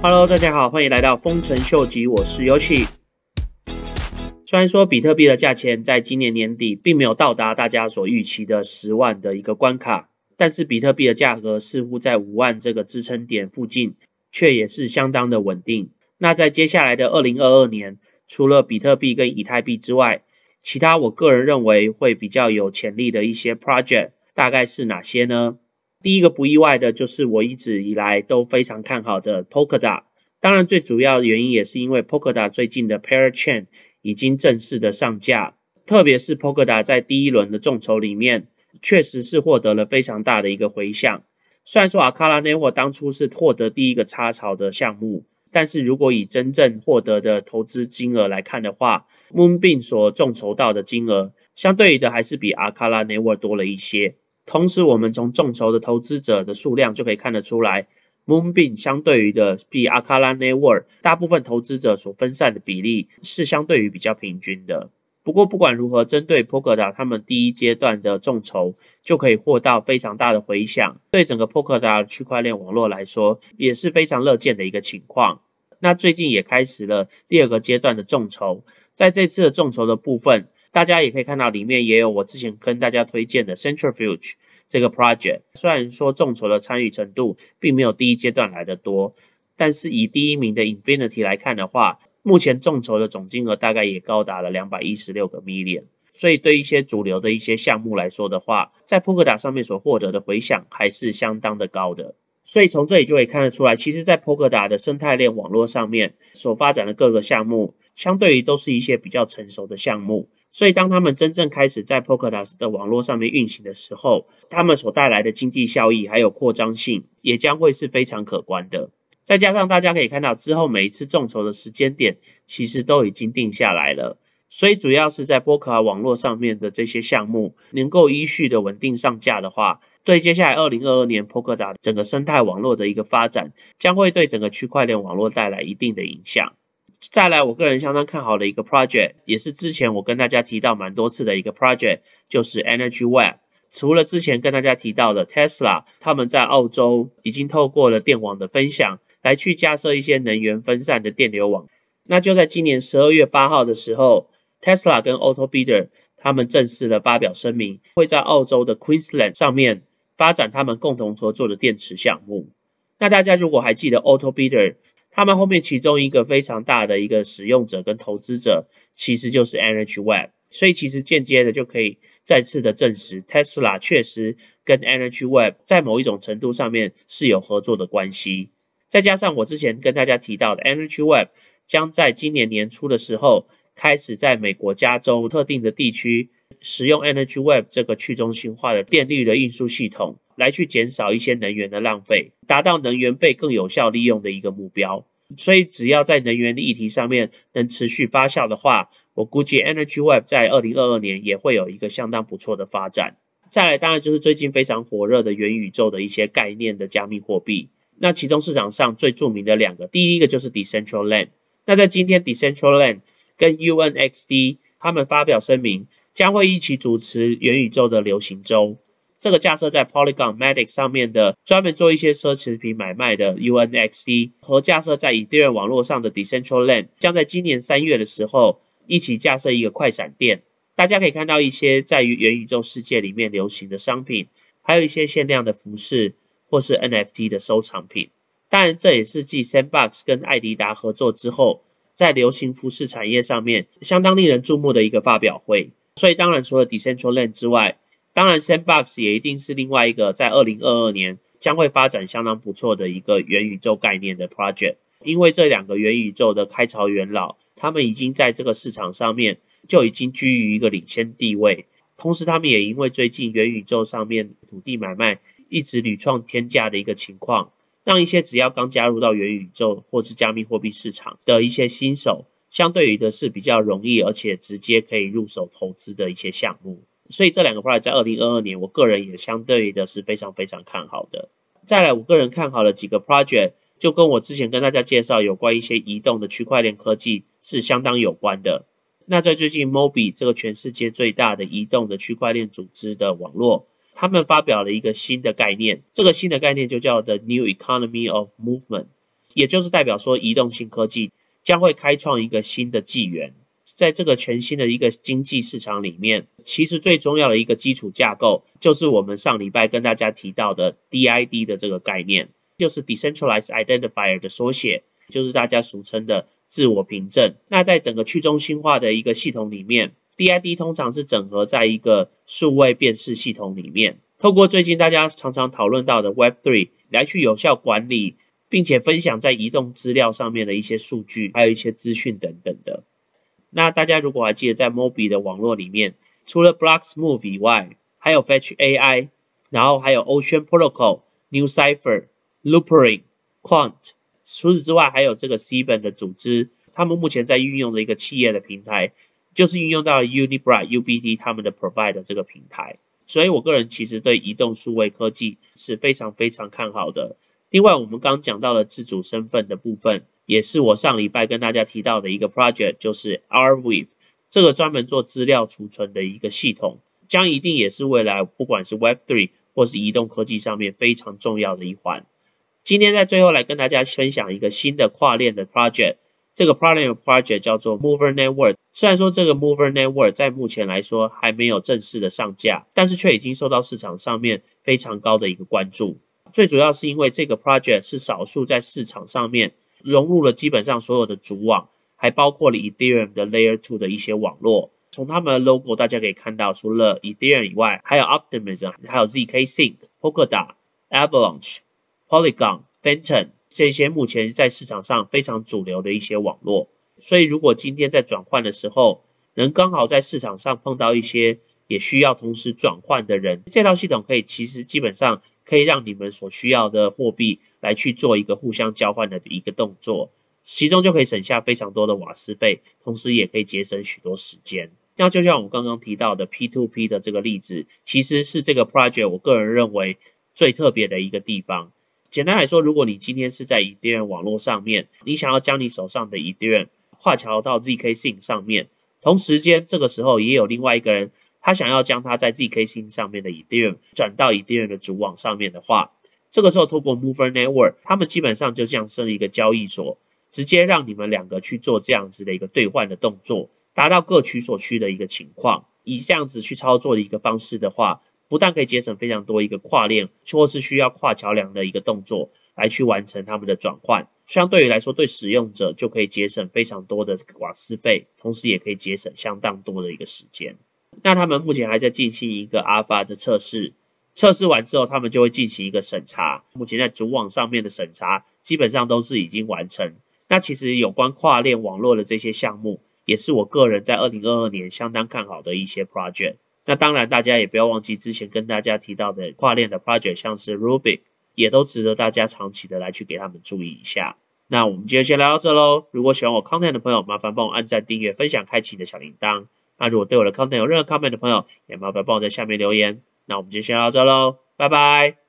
Hello，大家好，欢迎来到丰臣秀吉，我是 Yoshi。虽然说比特币的价钱在今年年底并没有到达大家所预期的十万的一个关卡，但是比特币的价格似乎在五万这个支撑点附近，却也是相当的稳定。那在接下来的二零二二年，除了比特币跟以太币之外，其他我个人认为会比较有潜力的一些 project，大概是哪些呢？第一个不意外的就是我一直以来都非常看好的 Polkadot，当然最主要的原因也是因为 Polkadot 最近的 Parachain。已经正式的上架，特别是 Polkadot 在第一轮的众筹里面，确实是获得了非常大的一个回响。虽然说 Akala Network 当初是获得第一个插槽的项目，但是如果以真正获得的投资金额来看的话，Moonbeam 所众筹到的金额，相对于的还是比 Akala Network 多了一些。同时，我们从众筹的投资者的数量就可以看得出来。Moonbeam 相对于的比 Akala Network 大部分投资者所分散的比例是相对于比较平均的。不过不管如何，针对 p o k e d a 他们第一阶段的众筹就可以获到非常大的回响，对整个 p o k e d a 区块链网络来说也是非常乐见的一个情况。那最近也开始了第二个阶段的众筹，在这次的众筹的部分，大家也可以看到里面也有我之前跟大家推荐的 Centrifuge。这个 project 虽然说众筹的参与程度并没有第一阶段来的多，但是以第一名的 Infinity 来看的话，目前众筹的总金额大概也高达了两百一十六个 million。所以对一些主流的一些项目来说的话，在扑克达上面所获得的回响还是相当的高的。所以从这里就可以看得出来，其实，在扑克达的生态链网络上面所发展的各个项目，相对于都是一些比较成熟的项目。所以，当他们真正开始在 Polkadot 的网络上面运行的时候，他们所带来的经济效益还有扩张性，也将会是非常可观的。再加上大家可以看到，之后每一次众筹的时间点，其实都已经定下来了。所以，主要是在 Polkadot 网络上面的这些项目，能够依序的稳定上架的话，对接下来二零二二年 Polkadot 整个生态网络的一个发展，将会对整个区块链网络带来一定的影响。再来，我个人相当看好的一个 project，也是之前我跟大家提到蛮多次的一个 project，就是 Energy Web。除了之前跟大家提到的 Tesla，他们在澳洲已经透过了电网的分享，来去架设一些能源分散的电流网。那就在今年十二月八号的时候，Tesla 跟 Autobidder 他们正式的发表声明，会在澳洲的 Queensland 上面发展他们共同合作的电池项目。那大家如果还记得 Autobidder，他们后面其中一个非常大的一个使用者跟投资者，其实就是 Energy Web，所以其实间接的就可以再次的证实，Tesla 确实跟 Energy Web 在某一种程度上面是有合作的关系。再加上我之前跟大家提到的，Energy Web 将在今年年初的时候开始在美国加州特定的地区使用 Energy Web 这个去中心化的电力的运输系统。来去减少一些能源的浪费，达到能源被更有效利用的一个目标。所以，只要在能源的议题上面能持续发酵的话，我估计 Energy Web 在二零二二年也会有一个相当不错的发展。再来，当然就是最近非常火热的元宇宙的一些概念的加密货币。那其中市场上最著名的两个，第一个就是 Decentraland。那在今天，Decentraland 跟 UNXD 他们发表声明，将会一起主持元宇宙的流行周。这个架设在 Polygon Matic 上面的，专门做一些奢侈品买卖的 UNXD 和架设在以太坊网络上的 Decentraland，将在今年三月的时候一起架设一个快闪店。大家可以看到一些在于元宇宙世界里面流行的商品，还有一些限量的服饰或是 NFT 的收藏品。当然，这也是继 Sandbox 跟艾迪达合作之后，在流行服饰产业上面相当令人注目的一个发表会。所以，当然除了 Decentraland 之外，当然，Sandbox 也一定是另外一个在二零二二年将会发展相当不错的一个元宇宙概念的 project。因为这两个元宇宙的开朝元老，他们已经在这个市场上面就已经居于一个领先地位。同时，他们也因为最近元宇宙上面土地买卖一直屡创天价的一个情况，让一些只要刚加入到元宇宙或是加密货币市场的一些新手，相对于的是比较容易而且直接可以入手投资的一些项目。所以这两个 project 在二零二二年，我个人也相对的是非常非常看好的。再来，我个人看好的几个 project，就跟我之前跟大家介绍有关一些移动的区块链科技是相当有关的。那在最近，Mobi 这个全世界最大的移动的区块链组织的网络，他们发表了一个新的概念，这个新的概念就叫 The New Economy of Movement，也就是代表说移动性科技将会开创一个新的纪元。在这个全新的一个经济市场里面，其实最重要的一个基础架构，就是我们上礼拜跟大家提到的 DID 的这个概念，就是 Decentralized Identifier 的缩写，就是大家俗称的自我凭证。那在整个去中心化的一个系统里面，DID 通常是整合在一个数位辨识系统里面，透过最近大家常常讨论到的 Web3 来去有效管理，并且分享在移动资料上面的一些数据，还有一些资讯等等的。那大家如果还记得，在 Mobi 的网络里面，除了 Blocksmove 以外，还有 Fetch AI，然后还有 Ocean Protocol、New Cipher、Loopring、Quant。除此之外，还有这个 C 本的组织，他们目前在运用的一个企业的平台，就是运用到了 Unibright、UBT 他们的 Provide 的这个平台。所以我个人其实对移动数位科技是非常非常看好的。另外，我们刚讲到了自主身份的部分。也是我上礼拜跟大家提到的一个 project，就是 Rweave 这个专门做资料储存的一个系统，将一定也是未来不管是 Web3 或是移动科技上面非常重要的一环。今天在最后来跟大家分享一个新的跨链的 project，这个 project project 叫做 Mover Network。虽然说这个 Mover Network 在目前来说还没有正式的上架，但是却已经受到市场上面非常高的一个关注。最主要是因为这个 project 是少数在市场上面。融入了基本上所有的主网，还包括了 Ethereum 的 Layer Two 的一些网络。从他们的 logo 大家可以看到，除了 Ethereum 以外，还有 Optimism，还有 zk Sync、Polkadot、Avalanche、Polygon、f e n t o n 这些目前在市场上非常主流的一些网络。所以如果今天在转换的时候，能刚好在市场上碰到一些也需要同时转换的人，这套系统可以其实基本上可以让你们所需要的货币。来去做一个互相交换的一个动作，其中就可以省下非常多的瓦斯费，同时也可以节省许多时间。那就像我刚刚提到的 P2P 的这个例子，其实是这个 project 我个人认为最特别的一个地方。简单来说，如果你今天是在 Ethereum 网络上面，你想要将你手上的 Ethereum 跨桥到 zk Sync 上面，同时间这个时候也有另外一个人，他想要将他在 zk 星上面的 Ethereum 转到 Ethereum 的主网上面的话。这个时候，透过 Mover Network，他们基本上就像是一个交易所，直接让你们两个去做这样子的一个兑换的动作，达到各取所需的一个情况。以这样子去操作的一个方式的话，不但可以节省非常多一个跨链或是需要跨桥梁的一个动作来去完成他们的转换，相对于来说，对使用者就可以节省非常多的瓦斯费，同时也可以节省相当多的一个时间。那他们目前还在进行一个 Alpha 的测试。测试完之后，他们就会进行一个审查。目前在主网上面的审查基本上都是已经完成。那其实有关跨链网络的这些项目，也是我个人在二零二二年相当看好的一些 project。那当然，大家也不要忘记之前跟大家提到的跨链的 project，像是 Rubik，也都值得大家长期的来去给他们注意一下。那我们今天先聊到这喽。如果喜欢我 content 的朋友，麻烦帮我按赞、订阅、分享、开启你的小铃铛。那如果对我的 content 有任何 comment 的朋友，也麻烦帮我在下面留言。那我们就先到这喽，拜拜。